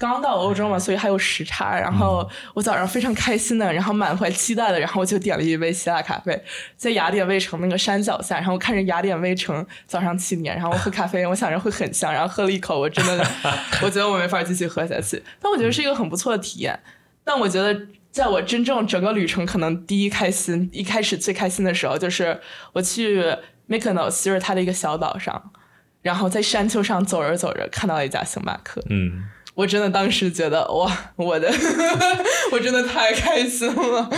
刚到欧洲嘛，所以还有时差。然后我早上非常开心的，然后满怀期待的，然后我就点了一杯希腊咖啡，在雅典卫城那个山脚下，然后看着雅典卫城早上七点，然后我喝咖啡，我想着会很香，然后喝了一口，我真的，我觉得我没法继续喝下去。但我觉得是一个很不错的体验。但我觉得，在我真正整个旅程可能第一开心，一开始最开心的时候，就是我去 Mykonos，就是它的一个小岛上，然后在山丘上走着走着，看到了一家星巴克。嗯，我真的当时觉得哇，我的，我真的太开心了！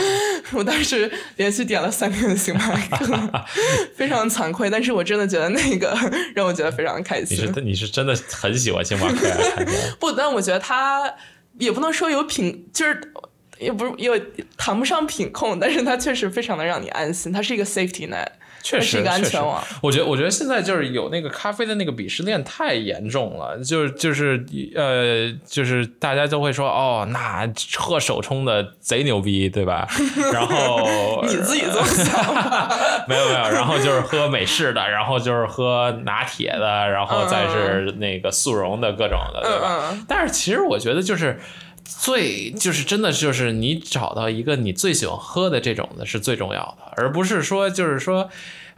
我当时连续点了三天的星巴克，非常惭愧，但是我真的觉得那个让我觉得非常开心你心。是你是真的很喜欢星巴克呀？看起来 不，但我觉得他也不能说有品，就是也不是有谈不上品控，但是他确实非常的让你安心，它是一个 safety net。确实是一个安确实全网。我觉得，我觉得现在就是有那个咖啡的那个鄙视链太严重了，就是就是呃，就是大家都会说哦，那喝手冲的贼牛逼，对吧？然后 你自己这么想 吧？没有没有，然后就是喝美式的，然后就是喝拿铁的，然后再是那个速溶的各种的，对吧？嗯但是其实我觉得就是。最就是真的就是你找到一个你最喜欢喝的这种的是最重要的，而不是说就是说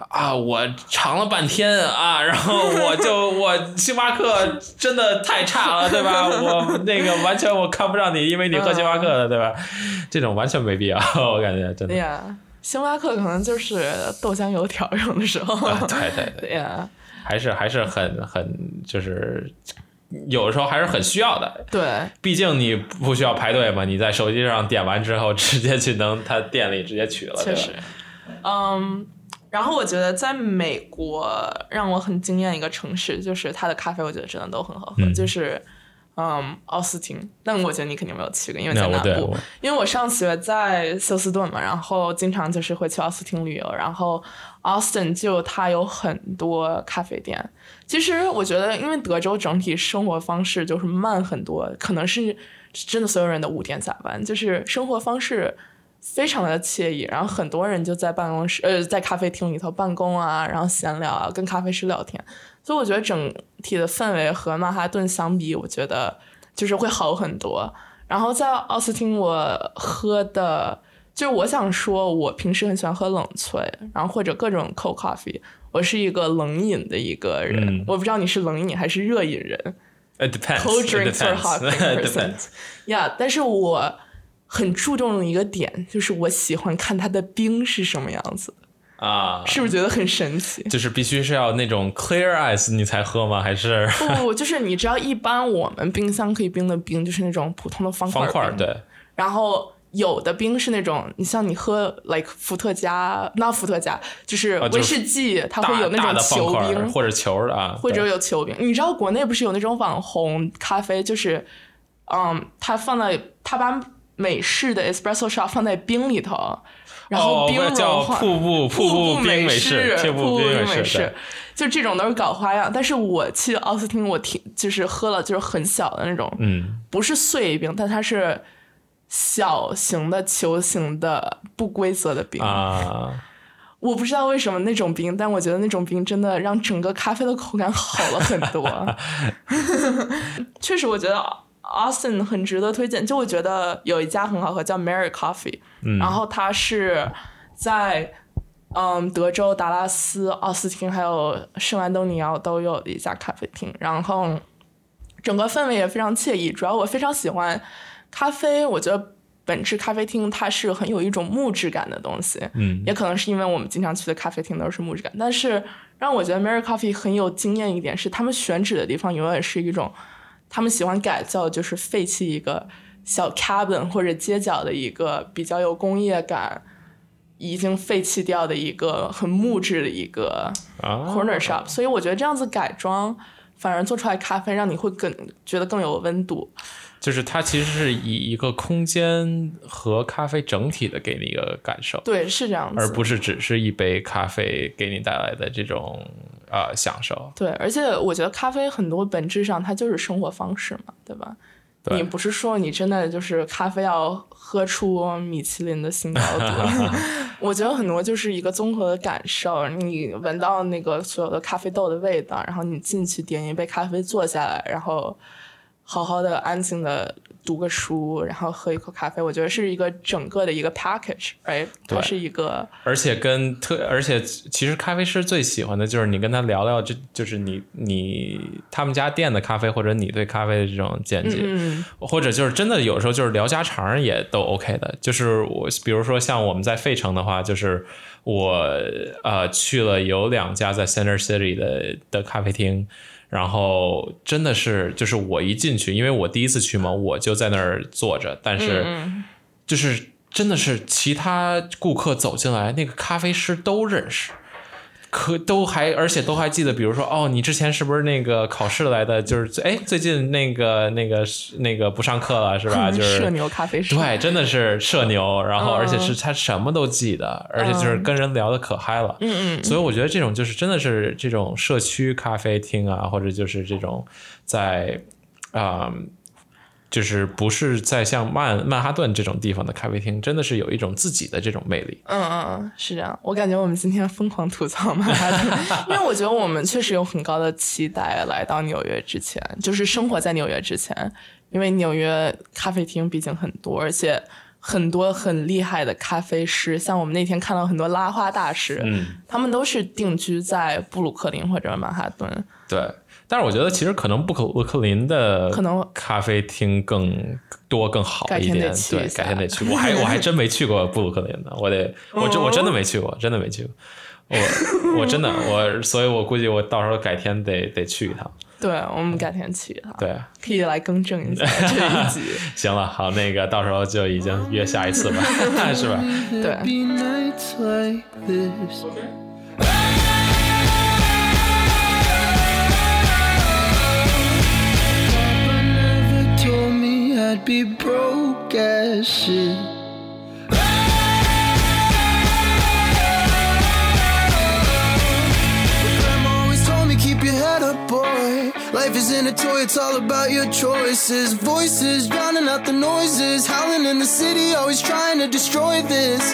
啊我尝了半天啊，然后我就我星巴克真的太差了，对吧？我那个完全我看不上你，因为你喝星巴克的，对吧？这种完全没必要，我感觉真的。对呀，星巴克可能就是豆浆油条用的时候。啊，对对对，对呀，还是还是很很就是有的时候还是很需要的。对，毕竟你不需要排队嘛，你在手机上点完之后，直接去能他店里直接取了，确实，嗯。然后我觉得在美国让我很惊艳一个城市，就是它的咖啡，我觉得真的都很好喝，嗯就是嗯奥斯汀。但我觉得你肯定没有去过，因为在南部我。因为我上学在休斯顿嘛，然后经常就是会去奥斯汀旅游，然后 Austin 就它有很多咖啡店。其实我觉得，因为德州整体生活方式就是慢很多，可能是真的所有人的五点下班，就是生活方式非常的惬意。然后很多人就在办公室，呃，在咖啡厅里头办公啊，然后闲聊啊，跟咖啡师聊天。所以我觉得整体的氛围和曼哈顿相比，我觉得就是会好很多。然后在奥斯汀，我喝的就是我想说，我平时很喜欢喝冷萃，然后或者各种 cold coffee。我是一个冷饮的一个人，嗯我不知道你是冷饮还是热饮人 It depends.，cold drinks or hot It drink person depends.。呀，但是我很注重的一个点就是我喜欢看它的冰是什么样子的，啊，是不是觉得很神奇？就是必须是要那种 clear ice 你才喝吗？还是不不，就是你知道，一般我们冰箱可以冰的冰就是那种普通的方块方块儿？对，然后有的冰是那种，你像你喝 like 伏特加，那伏特加就是威啊就是士忌，它会有那种球冰，或者球的啊，或者有球冰。你知道国内不是有那种网红咖啡，就是嗯，它放在它把美式的 espresso shot 放在冰里头，然后哦冰融叫化。瀑布瀑布冰美式，瀑瀑布冰美式，就这种都是搞花样。但是我去奥斯汀，我听就是喝了就是很小的那种，嗯，不是碎冰，但它是小型的球形的不规则的冰。啊，我不知道为什么那种冰，但我觉得那种冰真的让整个咖啡的口感好了很多。确实，我觉得 Austin 很值得推荐。就我觉得有一家很好喝，叫 Mary Coffee，、然后它是在嗯德州达拉斯、奥斯汀还有圣安东尼奥都有一家咖啡厅，然后整个氛围也非常惬意。主要我非常喜欢咖啡，我觉得。本质咖啡厅它是很有一种木质感的东西，嗯，也可能是因为我们经常去的咖啡厅都是木质感，但是让我觉得 Mary Coffee 很有经验一点是，他们选址的地方永远是一种他们喜欢改造，就是废弃一个小 cabin 或者街角的一个比较有工业感、已经废弃掉的一个很木质的一个啊。corner shop，所以我觉得这样子改装反而做出来咖啡让你会更觉得更有温度。就是它其实是以一个空间和咖啡整体的给你一个感受，对，是这样子，而不是只是一杯咖啡给你带来的这种呃享受。对，而且我觉得咖啡很多本质上它就是生活方式嘛，对吧？对你不是说你真的就是咖啡要喝出米其林的新高度，我觉得很多就是一个综合的感受。你闻到那个所有的咖啡豆的味道，然后你进去点一杯咖啡，坐下来，然后好好的安静的读个书，然后喝一口咖啡，我觉得是一个整个的一个 package，哎，它是一个而且跟特，而且其实咖啡师最喜欢的就是你跟他聊聊，这就是你你他们家店的咖啡，或者你对咖啡的这种见解，嗯或者就是真的有时候就是聊家常也都 OK 的。就是我比如说像我们在费城的话，就是我呃去了有两家在 Center City 的的咖啡厅。然后真的是，就是我一进去，因为我第一次去嘛，我就在那儿坐着，但是嗯就是真的是其他顾客走进来，那个咖啡师都认识，可都还，而且都还记得，比如说，哦，你之前是不是那个考试来的？就是，哎，最近那个那个那个不上课了是吧？就是社牛咖啡师，对，真的是社牛，然后嗯而且是他什么都记得，而且就是跟人聊的可嗨了。嗯嗯，所以我觉得这种就是真的是这种社区咖啡厅啊，或者就是这种在啊、就是不是在像曼曼哈顿这种地方的咖啡厅，真的是有一种自己的这种魅力。嗯嗯嗯，是这样。我感觉我们今天疯狂吐槽曼哈顿，因为我觉得我们确实有很高的期待来到纽约之前，就是生活在纽约之前，因为纽约咖啡厅毕竟很多，而且很多很厉害的咖啡师，像我们那天看到很多拉花大师，嗯，他们都是定居在布鲁克林或者曼哈顿。对。但是我觉得其实可能布鲁克林的可能咖啡厅更多更好一点，对，改天得去。我还我还真没去过布鲁克林呢，我得我真我真的没去过，真的没去过。我我真的我，所以我估计我到时候改天得得去一趟。对，我们改天去一趟，对，可以来更正一下 这一集。行了，好，那个到时候就已经约下一次吧，是吧？对，be broke as shit. But Grandma always told me keep your head up, boy. Life isn't a toy, it's all about your choices. Voices drowning out the noises, howling in the city, always trying to destroy this.